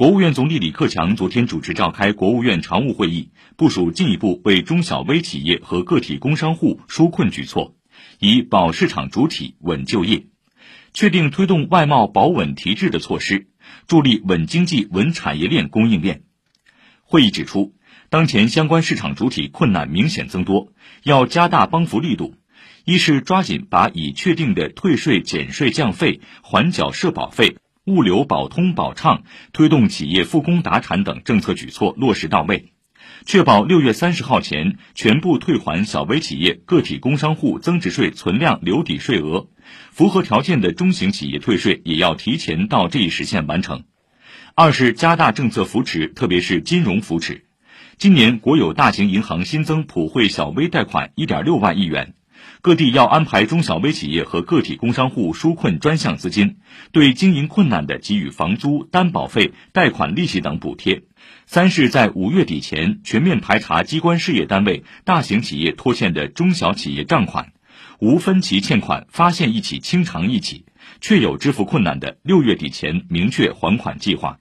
国务院总理李克强昨天主持召开国务院常务会议，部署进一步为中小微企业和个体工商户纾困举措，以保市场主体、稳就业，确定推动外贸保稳提质的措施，助力稳经济、稳产业链供应链。会议指出，当前相关市场主体困难明显增多，要加大帮扶力度。一是抓紧把已确定的退税、减税、降费、缓缴社保费。物流保通保畅，推动企业复工达产等政策举措落实到位，确保六月三十号前全部退还小微企业、个体工商户增值税存量留抵税额。符合条件的中型企业退税也要提前到这一时限完成。二是加大政策扶持，特别是金融扶持。今年国有大型银行新增普惠小微贷款一点六万亿元。各地要安排中小微企业和个体工商户纾困专项资金，对经营困难的给予房租、担保费、贷款利息等补贴。三是，在五月底前全面排查机关事业单位、大型企业拖欠的中小企业账款，无分期欠款发现一起清偿一起，确有支付困难的，六月底前明确还款计划。